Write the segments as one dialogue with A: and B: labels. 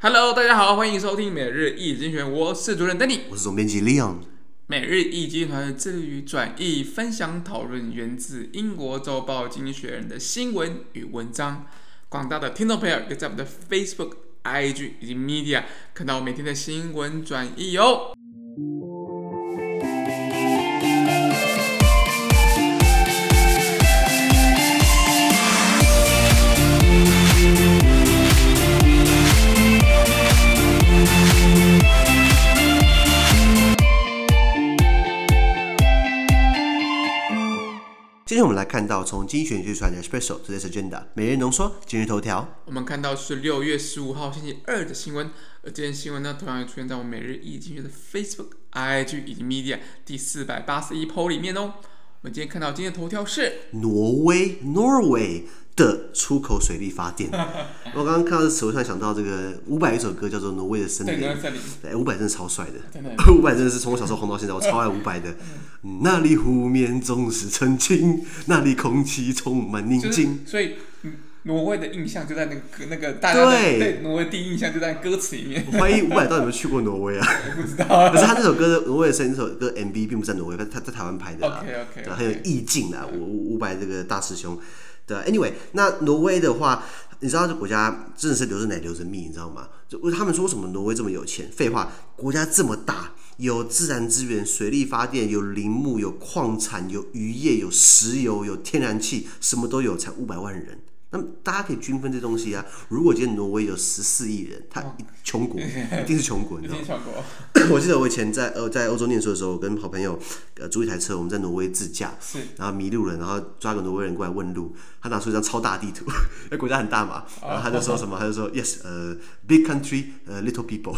A: Hello，大家好，欢迎收听每日一经济学人，我是主持人 Danny，
B: 我是总编辑 Leon。
A: 每日一经济团致力于转译、分享、讨论源自英国周报《经济学人》的新闻与文章。广大的听众朋友，可以在我们的 Facebook、IG 以及 Media 看到我每天的新闻转译哟。
B: 今天我们来看到从经济学人出来的 Special Today's Agenda 每日浓缩今日头条。
A: 我们看到是六月十五号星期二的新闻，而这件新闻呢，同样也出现在我们每日一经济学的 Facebook、IG 以及 Media 第四百八十一 po 里面哦。我们今天看到今天的头条是
B: 挪威 Norway 的出口水力发电。我刚刚看到的时候，突然想到这个伍佰有一首歌叫做《挪威的森林》。对，伍佰真的超帅的。伍佰 真的是从我小时候红到现在，我 超爱伍佰的。那里湖面总是澄清，那里空气充满宁静。
A: 所以，挪威的印象就在那个那个大家对挪威第一印象就在歌词里面。
B: 我怀疑伍佰到底有没有去过挪威啊？
A: 我不知道。
B: 可是他那首歌的《挪威的森林》这首歌 MV 并不在挪威，他他在台湾拍的。
A: OK OK。
B: 很有意境啊，伍伍佰这个大师兄。对，Anyway，那挪威的话，你知道这国家真的是留着奶留着蜜，你知道吗？就他们说什么挪威这么有钱？废话，国家这么大，有自然资源，水力发电，有林木，有矿产，有渔业，有石油，有天然气，什么都有，才五百万人。那么大家可以均分这东西啊。如果今天挪威有十四亿人，他穷国 一定是穷国，你知道吗？我记得我以前在呃在欧洲念书的时候，我跟好朋友呃租一台车，我们在挪威自驾，然后迷路了，然后抓个挪威人过来问路，他拿出一张超大地图，那国家很大嘛，然后他就说什么，他就说 yes，呃，big country，呃，little people，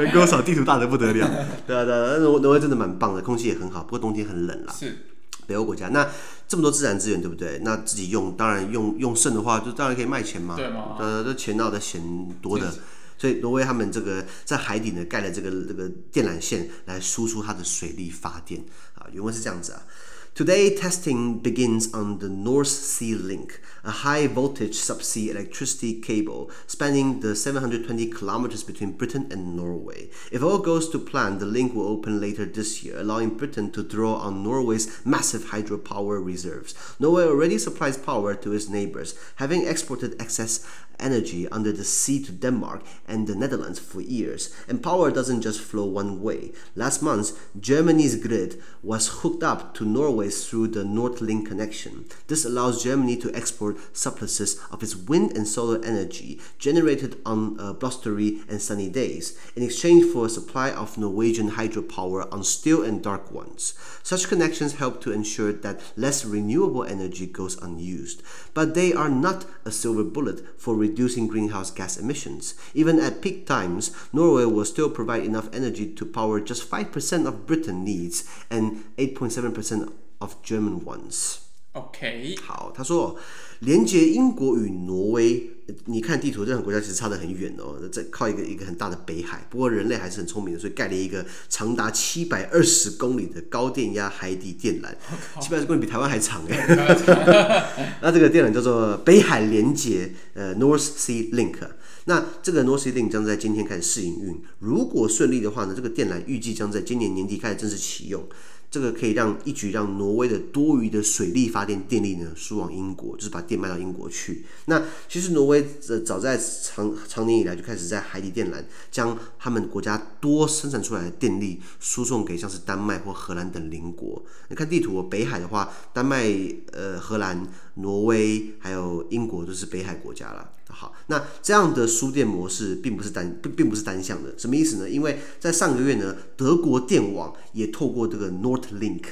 B: 人跟我说地图大的不得了，对啊对啊，挪挪威真的蛮棒的，空气也很好，不过冬天很冷啦。
A: 是。
B: 北欧国家，那这么多自然资源，对不对？那自己用，当然用用剩的话，就当然可以卖钱嘛。
A: 对嘛？
B: 呃，这钱闹得钱多的，所以挪威他们这个在海底呢盖了这个这个电缆线来输出它的水力发电啊。原文是这样子啊。Today, testing begins on the North Sea Link, a high-voltage subsea electricity cable spanning the 720 kilometers between Britain and Norway. If all goes to plan, the link will open later this year, allowing Britain to draw on Norway's massive hydropower reserves. Norway already supplies power to its neighbors, having exported excess energy under the sea to Denmark and the Netherlands for years. And power doesn't just flow one way. Last month, Germany's grid was hooked up to Norway's through the NordLink connection. This allows Germany to export surpluses of its wind and solar energy generated on uh, blustery and sunny days in exchange for a supply of Norwegian hydropower on still and dark ones. Such connections help to ensure that less renewable energy goes unused, but they are not a silver bullet for reducing greenhouse gas emissions. Even at peak times, Norway will still provide enough energy to power just 5% of Britain needs and 8.7% of German ones.
A: OK，
B: 好，他说连接英国与挪威，你看地图，这两个国家其实差得很远哦，在靠一个一个很大的北海。不过人类还是很聪明的，所以盖了一个长达七百二十公里的高电压海底电缆，七百二十公里比台湾还长哎。那这个电缆叫做北海连接，呃，North Sea Link。那这个 North Sea Link 将在今天开始试营运，如果顺利的话呢，这个电缆预计将在今年年底开始正式启用。这个可以让一举让挪威的多余的水力发电电力呢输往英国，就是把电卖到英国去。那其实挪威呃早在长长年以来就开始在海底电缆将他们国家多生产出来的电力输送给像是丹麦或荷兰等邻国。你看地图，北海的话，丹麦、呃荷兰、挪威还有英国都是北海国家了。好，那这样的输电模式并不是单并并不是单向的，什么意思呢？因为在上个月呢，德国电网也透过这个 NordLink，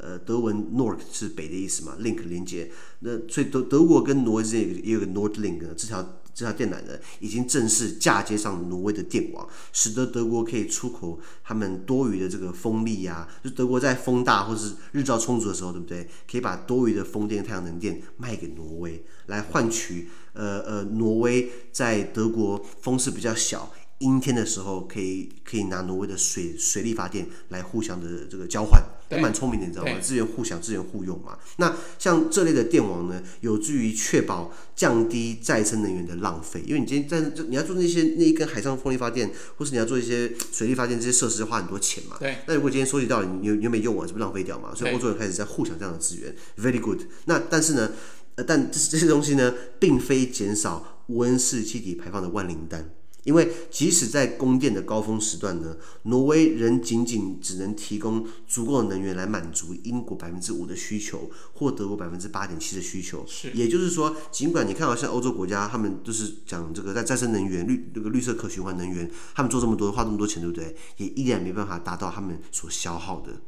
B: 呃，德文 Nord 是北的意思嘛，Link 连接，那所以德德国跟挪威之间也有也有个 NordLink 这条这条电缆呢，已经正式嫁接上挪威的电网，使得德国可以出口他们多余的这个风力呀、啊，就德国在风大或是日照充足的时候，对不对？可以把多余的风电、太阳能电卖给挪威，来换取。呃呃，挪威在德国风势比较小，阴天的时候可以可以拿挪威的水水力发电来互相的这个交换，还蛮聪明的，你知道吗？资源互享，资源互用嘛。那像这类的电网呢，有助于确保降低再生能源的浪费，因为你今天在你要做那些那一根海上风力发电，或是你要做一些水力发电这些设施，花很多钱嘛。
A: 对。
B: 那如果今天收集到你你又没用完，是不是浪费掉嘛？所以欧洲人开始在互享这样的资源，very good。那但是呢，呃，但这这些东西呢，并非减少温室气体排放的万灵丹。因为即使在供电的高峰时段呢，挪威仍仅仅只能提供足够的能源来满足英国百分之五的需求，或德国百分之八点七的需求。
A: 是，
B: 也就是说，尽管你看好像欧洲国家，他们都是讲这个在再生能源、绿这个绿色可循环能源，他们做这么多，花这么多钱，对不对？也依然没办法达到他们所消耗的。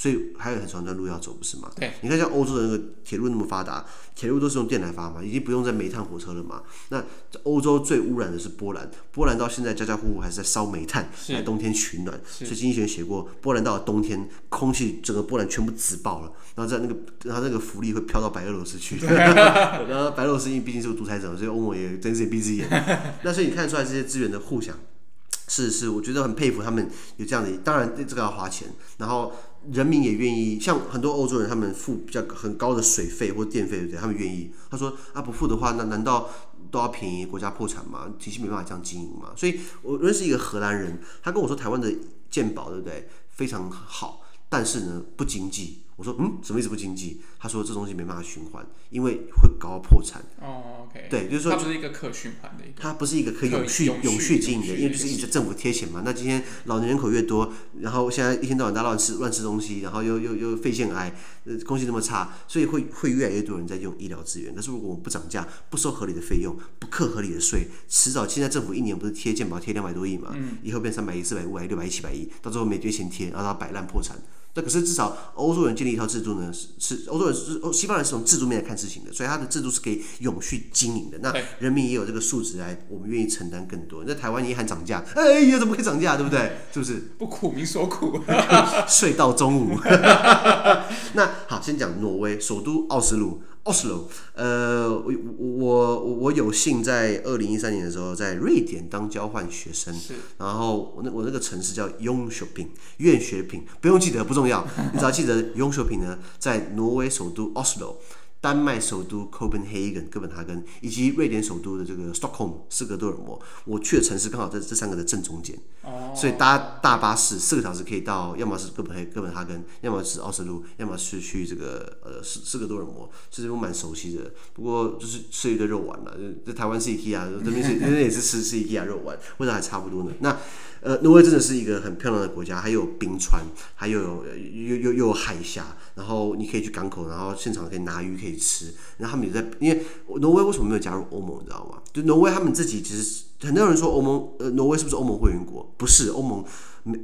B: 所以还有很长一段路要走，不是吗？
A: 对，
B: 你看像欧洲的那个铁路那么发达，铁路都是用电来发嘛，已经不用在煤炭火车了嘛。那欧洲最污染的是波兰，波兰到现在家家户户还是在烧煤炭来冬天取暖。所以经济学写过，波兰到了冬天，空气整个波兰全部紫爆了，然后在那个，然后那个福利会飘到白俄罗斯去。然后白俄罗斯因为毕竟是个独裁者，所以欧盟也睁只眼闭只眼。那所以你看出来这些资源的互享，是是，我觉得很佩服他们有这样的。当然这个要花钱，然后。人民也愿意，像很多欧洲人，他们付比较很高的水费或电费，对不对？他们愿意。他说啊，不付的话，那难道都要便宜，国家破产吗？体系没办法这样经营吗？所以我认识一个荷兰人，他跟我说台湾的健保，对不对？非常好，但是呢，不经济。我说嗯，什么意思不经济？他说这东西没办法循环，因为会搞到破产。
A: 哦，OK。
B: 对，就是说
A: 它不是一个可循环的一个。
B: 它不是一个可以永续永续经营的，因为就是一直政府贴钱嘛。那今天老年人口越多，然后现在一天到晚大家乱吃乱吃东西，然后又又又肺腺癌，呃，空气那么差，所以会会越来越多人在用医疗资源。但是如果我们不涨价，不收合理的费用，不课合理的税，迟早现在政府一年不是贴健保贴两百多亿嘛，嗯，以后变三百亿、四百、五百、六百亿、七百亿，到最后没这些钱贴，然后它摆烂破产。那可是至少欧洲人建立一套制度呢，是是欧洲人是欧西方人是从制度面来看事情的，所以他的制度是可以永续经营的。那人民也有这个素质来，我们愿意承担更多。那台湾你一喊涨价，哎呀，怎么可以涨价，对不对？是不是？
A: 不苦民所苦，
B: 睡到中午。那好，先讲挪威首都奥斯陆。Oslo，呃，我我我有幸在二零一三年的时候在瑞典当交换学生，然后我那我那个城市叫 Jönköping，愿学品，不用记得不重要，你只要记得 Jönköping 呢，在挪威首都 Oslo。丹麦首都 Copenhagen 哥本哈根，以及瑞典首都的这个 Stockholm 斯德哥尔摩，我去的城市刚好在这三个的正中间，哦所以搭大巴士四个小时可以到，要么是哥本黑哥本哈根，要么是奥斯陆，要么是去这个呃斯斯德哥尔摩，其实我蛮熟悉的。不过就是吃一个肉丸了，在台湾是 IKEA，这边是这边也是吃吃 IKEA 肉丸，味道还差不多呢。那呃，挪威真的是一个很漂亮的国家，还有冰川，还有又又又有海峡，然后你可以去港口，然后现场可以拿鱼可以吃。然后他们也在，因为挪威为什么没有加入欧盟，你知道吗？就挪威他们自己其实很多人说欧盟，呃，挪威是不是欧盟会员国？不是，欧盟。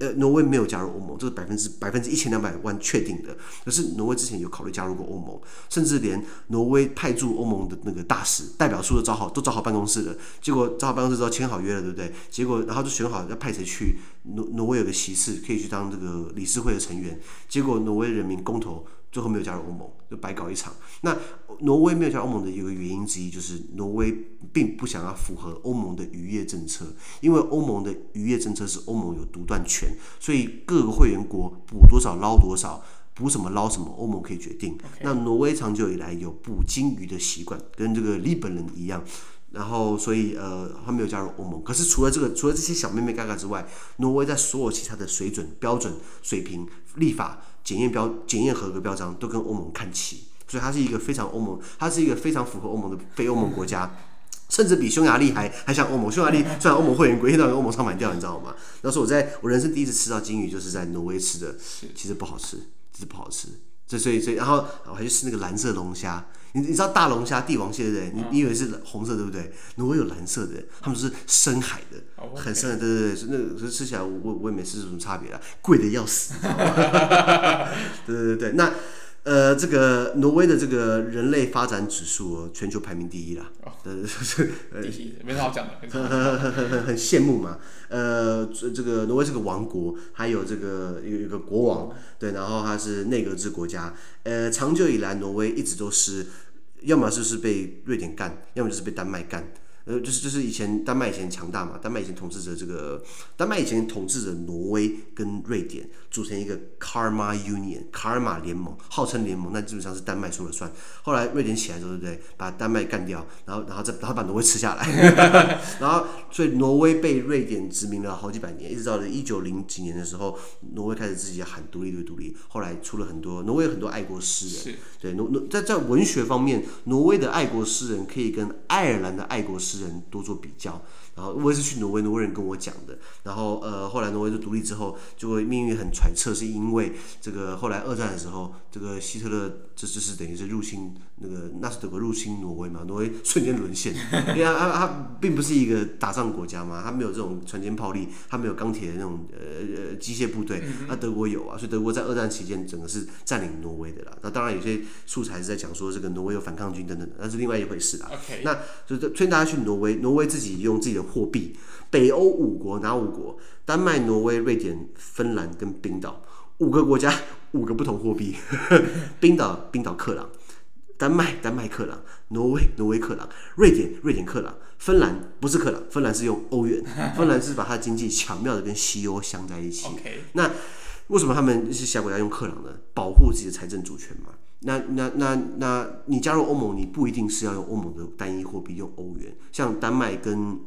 B: 呃，挪威没有加入欧盟，这是百分之百分之一千两百万确定的。可是挪威之前有考虑加入过欧盟，甚至连挪威派驻欧盟的那个大使代表处都找好，都找好办公室了。结果找好办公室之后签好约了，对不对？结果然后就选好要派谁去。挪挪威有个席次可以去当这个理事会的成员。结果挪威人民公投。最后没有加入欧盟，就白搞一场。那挪威没有加入欧盟的一个原因之一，就是挪威并不想要符合欧盟的渔业政策，因为欧盟的渔业政策是欧盟有独断权，所以各个会员国捕多少捞多少，捕什么捞什么，欧盟可以决定。那挪威长久以来有捕鲸鱼的习惯，跟这个日本人一样，然后所以呃，他没有加入欧盟。可是除了这个，除了这些小妹妹嘎嘎之外，挪威在所有其他的水准、标准、水平、立法。检验标检验合格标章都跟欧盟看齐，所以它是一个非常欧盟，它是一个非常符合欧盟的非欧盟国家，甚至比匈牙利还还像欧盟。匈牙利虽然欧盟会员国，一天到晚跟欧盟唱反调，你知道吗？那时候我在我人生第一次吃到鲸鱼，就是在挪威吃的，其实不好吃，其实不好吃。这所以所以，然后我还去吃那个蓝色龙虾。你你知道大龙虾、帝王蟹对不对？你你以为是红色对不对？挪威有蓝色的，他们是深海的，很深的，对对对。那个吃起来我我也没吃出什么差别来，贵的要死？对对对对，那。呃，这个挪威的这个人类发展指数，全球排名第一啦。哦，是
A: 第一，没什么好讲的。
B: 很很很很很羡慕嘛。呃，这个挪威是个王国，还有这个有一个国王，对，然后它是内阁制国家。呃，长久以来，挪威一直都是，要么就是被瑞典干，要么就是被丹麦干。呃，就是就是以前丹麦以前强大嘛，丹麦以前统治着这个，丹麦以前统治着挪威跟瑞典，组成一个 Karma Union 卡尔玛联盟，号称联盟，那基本上是丹麦说了算。后来瑞典起来之后，对不对？把丹麦干掉，然后然后再然后把挪威吃下来，然后所以挪威被瑞典殖民了好几百年，一直到了一九零几年的时候，挪威开始自己喊独立对独立，后来出了很多挪威有很多爱国诗人，对挪挪在在文学方面，挪威的爱国诗人可以跟爱尔兰的爱国诗人多做比较，然后我也是去挪威，挪威人跟我讲的。然后呃，后来挪威就独立之后，就会命运很揣测，是因为这个后来二战的时候，这个希特勒这就是等于是入侵那个纳粹德国入侵挪威嘛，挪威 瞬间沦陷，因为他他他并不是一个打仗国家嘛，他没有这种船坚炮利，他没有钢铁的那种呃呃机械部队，那德国有啊，所以德国在二战期间整个是占领挪威的啦。那当然有些素材是在讲说这个挪威有反抗军等等，那是另外一回事啦。Okay. 那就推荐大家去挪威，挪威自己用自己的货币。北欧五国哪五国？丹麦、挪威、瑞典、芬兰跟冰岛五个国家，五个不同货币。冰岛冰岛克朗，丹麦丹麦克朗，挪威挪威克朗，瑞典瑞典克朗，芬兰不是克朗，芬兰是用欧元。芬兰是把它的经济巧妙的跟西欧镶在一起。那为什么他们是小国家用克朗呢？保护自己的财政主权嘛。那那那那你加入欧盟，你不一定是要用欧盟的单一货币，用欧元。像丹麦跟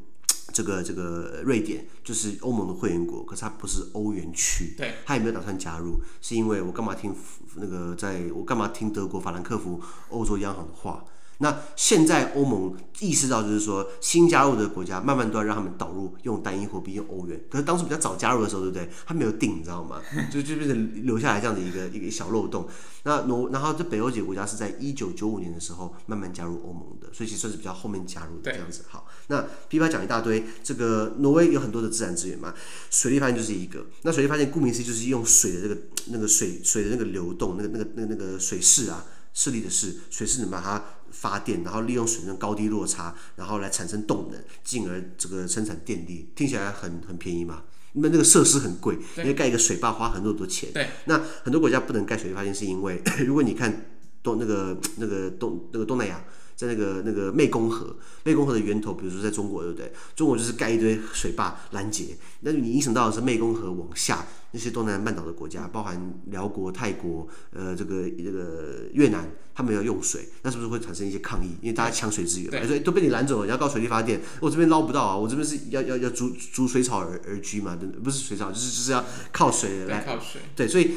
B: 这个这个瑞典就是欧盟的会员国，可是它不是欧元区，对，它也没有打算加入，是因为我干嘛听那个在我干嘛听德国法兰克福欧洲央行的话？那现在欧盟意识到，就是说新加入的国家慢慢都要让他们导入用单一货币，用欧元。可是当初比较早加入的时候，对不对？他没有定，你知道吗？就就变成留下来这样的一个一个小漏洞。那挪，然后这北欧几个国家是在一九九五年的时候慢慢加入欧盟的，所以其实算是比较后面加入的这样子。好，那噼啪讲一大堆，这个挪威有很多的自然资源嘛，水力发电就是一个。那水力发电顾名思义就是用水的这个那个水水的那个流动，那个那个那个那个水势啊。势力的是，水是能把它发电，然后利用水的高低落差，然后来产生动能，进而这个生产电力，听起来很很便宜嘛？因为那个设施很贵，因为盖一个水坝花很多很多钱。对。那很多国家不能盖水力发电，是因为 如果你看东那个那个东那个东南亚。在那个那个湄公河，湄公河的源头，比如说在中国，对不对？中国就是盖一堆水坝拦截，那你影响到的是湄公河往下那些东南半岛的国家，包含辽国、泰国，呃，这个这个越南，他们要用水，那是不是会产生一些抗议？因为大家抢水资源，所以都被你拦走了，你要搞水力发电，我这边捞不到啊，我这边是要要要逐逐水草而而居嘛？不是水草，就是就是要靠水来靠水，对，所以。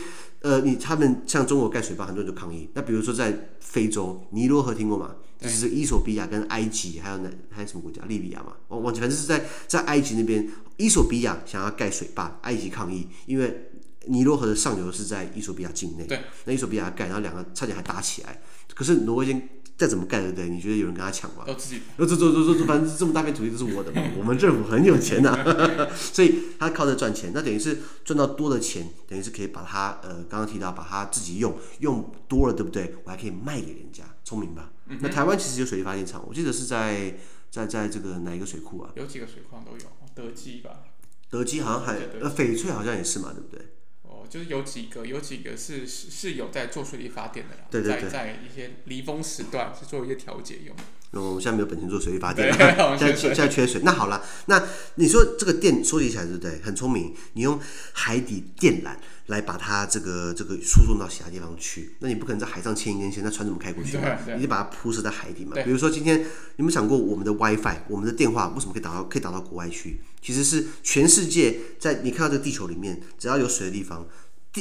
B: 呃，你他们像中国盖水坝，很多人就抗议。那比如说在非洲，尼罗河听过吗？就是伊索比亚跟埃及，还有哪还有什么国家？利比亚嘛，我忘记，反正是在在埃及那边，伊索比亚想要盖水坝，埃及抗议，因为尼罗河的上游是在伊索比亚境内。对，那伊索比亚盖，然后两个差点还打起来。可是挪威先。再怎么盖对不对？你觉得有人跟他抢吗？都自己。这这这这，反正这么大片土地都是我的嘛。我们政府很有钱呐、啊，所以他靠着赚钱。那等于是赚到多的钱，等于是可以把它呃，刚刚提到把它自己用用多了，对不对？我还可以卖给人家，聪明吧？嗯、那台湾其实有水力发电厂，我记得是在在在这个哪一个水库啊？有几个水矿都有，德基吧？德基好像还呃翡翠好像也是嘛，对不对？哦就是有几个，有几个是是是有在做水力发电的啦，对对对，在在一些离峰时段是做一些调节用的。那我们现在没有本钱做水力发电了，现在现在缺水。那好了，那你说这个电收集起来对不对？很聪明，你用海底电缆来把它这个这个输送到其他地方去。那你不可能在海上牵一根线，那船怎么开过去嘛？你得把它铺设在海底嘛。比如说今天你有没有想过，我们的 WiFi，我们的电话为什么可以打到可以打到国外去？其实是全世界在你看到这个地球里面，只要有水的地方。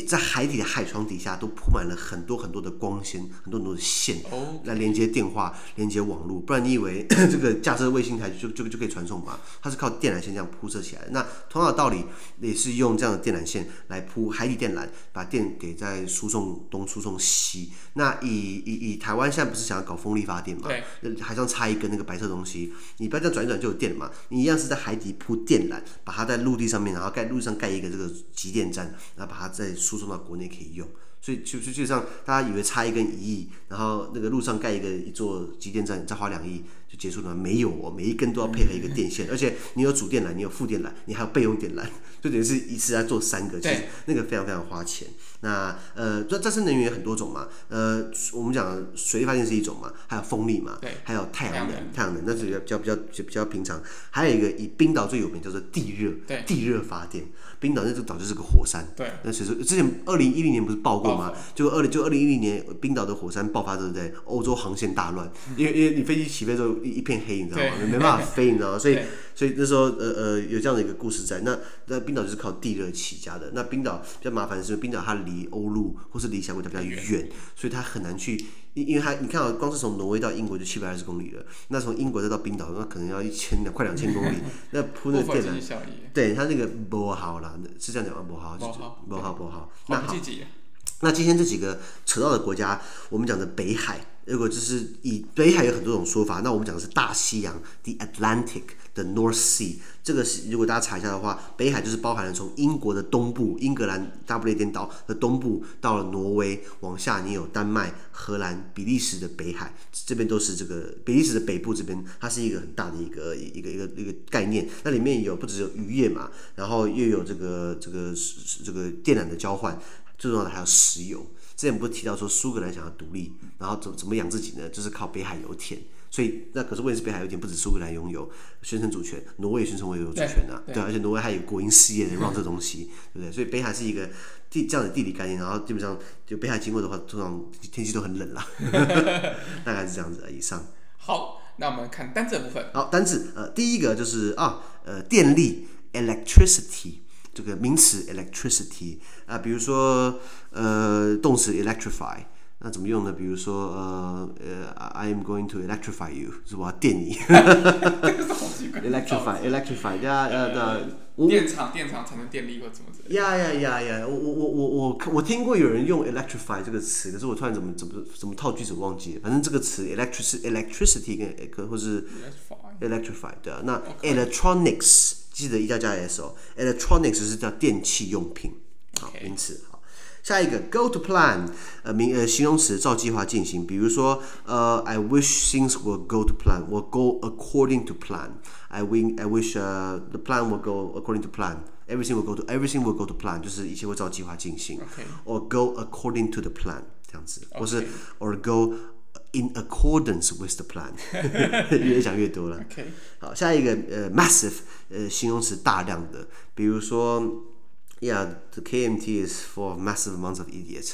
B: 在海底的海床底下都铺满了很多很多的光纤，很多很多的线来连接电话、连接网络。不然你以为 这个架设卫星台就就就可以传送吗？它是靠电缆线这样铺设起来的。那同样的道理，也是用这样的电缆线来铺海底电缆，把电给在输送东、输送西。那以以以台湾现在不是想要搞风力发电吗？对，海上插一根那个白色东西，你不要这样转一转就有电了嘛？你一样是在海底铺电缆，把它在陆地上面，然后盖陆地上盖一个这个集电站，然后把它再。输送到国内可以用，所以就就就像大家以为差一根一亿，然后那个路上盖一个一座集电站再花两亿，就结束了吗？没有哦，每一根都要配合一个电线，而且你有主电缆，你有副电缆，你还有备用电缆，就等于是一次要做三个，其实那个非常非常花钱。那呃，这再生能源有很多种嘛，呃，我们讲水力发电是一种嘛，还有风力嘛，
A: 对，
B: 还有太阳能，太阳能那是比较比较比较比较平常。还有一个以冰岛最有名叫做地热，
A: 对，
B: 地热发电。冰岛那这个岛就是个火山，
A: 对。
B: 那其实之前二零一零年不是爆过吗？就二零就二零一零年冰岛的火山爆发，对不对？欧洲航线大乱，因为因为你飞机起飞之后一一片黑，你知道吗？没办法飞，你知道吗？所以所以那时候呃呃有这样的一个故事在。那那冰岛就是靠地热起家的。那冰岛比较麻烦的是，冰岛它离欧陆或是离小国家比较远，所以它很难去。因因为它你看啊，光是从挪威到英国就七百二十公里了，那从英国再到冰岛，那可能要一千两快两千公里。那铺那个电缆，对它那个不好啦，是这样讲吗？不好，不好，不好，不好。那好，那今天这几个扯到的国家，我们讲的北海。如果就是以北海有很多种说法，那我们讲的是大西洋，the Atlantic，the North Sea。这个是如果大家查一下的话，北海就是包含了从英国的东部，英格兰大不列颠岛的东部到了挪威，往下你有丹麦、荷兰、比利时的北海，这边都是这个比利时的北部这边，它是一个很大的一个一个一个一个概念。那里面有不只有渔业嘛，然后又有这个这个这个电缆的交换，最重要的还有石油。之前不是提到说苏格兰想要独立，然后怎怎么养自己呢？就是靠北海油田。所以那可是问题是北海有点不止苏格兰拥有，宣称主权，挪威也宣称我有主权啊。对，对，而且挪威还有国营事业在 run 这东西，对不对？所以北海是一个地这样的地理概念。然后基本上就北海经过的话，通常天气都很冷啦，大概是这样子。以上。
A: 好，那我们看单字的部分。
B: 好，单字呃，第一个就是啊呃电力 electricity。这个名词 electricity 啊，比如说呃动词 electrify，那怎么用呢？比如说呃呃，I am going to electrify you，是我要电你。electrify electrify 呀呀的，
A: 电场电场产生电力或怎么怎么。
B: 呀呀呀呀，我我我我我听过有人用 electrify 这个词，可是我突然怎么怎么怎么套句子忘记了。反正这个词 electric electricity 跟或是 electrify 对啊，那 electronics。记得一定要加 s 哦，electronics 是叫电器用品，好名词。好，下一个 go to plan，呃名呃形容词照计划进行。比如说呃，I wish things will go to plan，will go according to plan。I win I wish uh the plan will go according to plan。Everything will go to everything will go to plan，就是一切会照计划进行。or go according to the plan 这样子，或是 or go。In accordance with the plan，越讲越多了。
A: Okay.
B: 好，下一个呃，massive，呃，形容词大量的，比如说。 Yeah, the KMT is for massive amounts of idiots。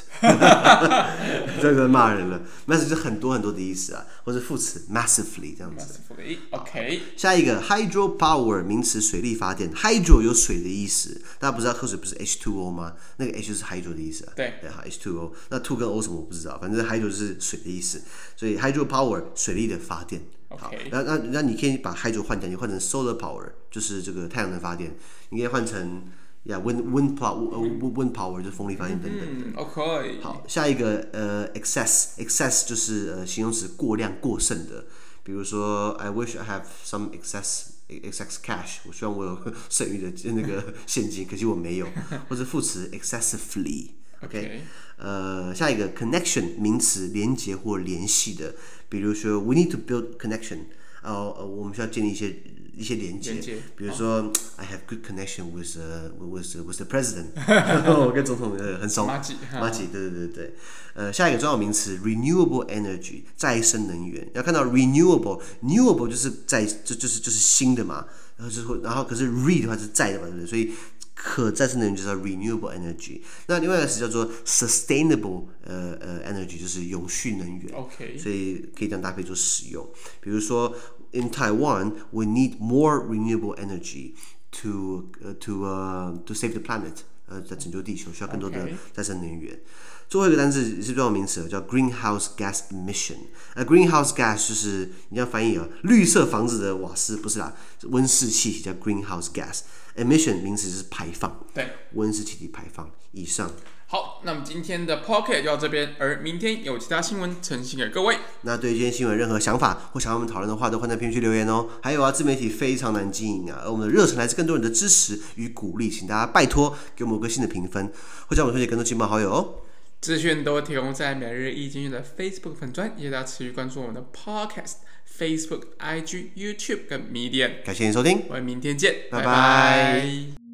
B: 这个骂人了，massive 是很多很多的意思啊，或者副词 massively 这样子。
A: OK。
B: 下一个 hydropower 名词水力发电，hydro 有水的意思，大家不知道喝水不是 H2O 吗？那个 H 就是 hydro 的意思啊。
A: 对。
B: 对哈，H2O。那 two 跟 O 什么我不知道，反正 hydro 就是水的意思，所以 hydropower 水力的发
A: 电。
B: 好，那那那你可以把 hydro 换掉，你换成 solar power，就是这个太阳能发电，你可以换成。Yeah, wind wind power, wind power 就是风力发电等等的。
A: 嗯，OK。
B: 好，下一个呃，excess excess 就是呃形容词过量过剩的，比如说 I wish I have some excess excess cash，我希望我有剩余的那个现金，可惜我没有。或者副词 excessively。OK。呃，下一个 connection 名词连接或联系的，比如说 We need to build connection，呃呃，我们需要建立一些。一些连接，比如说、哦、I have good connection with uh, with with the president，我跟总统呃很熟，马吉，马吉，对对对。对，呃，下一个重要名词 renewable energy 再生能源，要看到 renewable，renewable 就是在就就是就是新的嘛，然后就会然后可是 re 的话是在的嘛，对不对？所以可再生能源就叫 renewable energy。那另外一个词叫做 sustainable，呃呃 energy 就是永续能源
A: ，OK，
B: 所以可以这样搭配做使用，比如说。In Taiwan, we need more renewable energy to to uh to save the planet. 呃，在拯救地球需要更多的再生能源。最后一个单词是重要名词，叫 greenhouse gas emission。呃，greenhouse gas 就是你要翻译啊，绿色房子的瓦斯不是啦，温室气体叫 greenhouse gas emission，名词就是排放，
A: 对，
B: 温室气体排放。以上。
A: 好，那么今天的 Podcast 就到这边，而明天有其他新闻呈现给各位。
B: 那对于今天新闻任何想法或想要我们讨论的话，都欢迎在评论区留言哦。还有啊，自媒体非常难经营啊，而我们的热忱来自更多人的支持与鼓励，请大家拜托给我们五颗星的评分，或者我们推荐更多亲朋好友哦。
A: 资讯都提供在每日一经济的 Facebook 粉专，也大家持续关注我们的 Podcast、Facebook、IG、YouTube 跟 Medium。
B: 感谢您收听，
A: 我们明天见，
B: 拜拜。
A: 拜拜。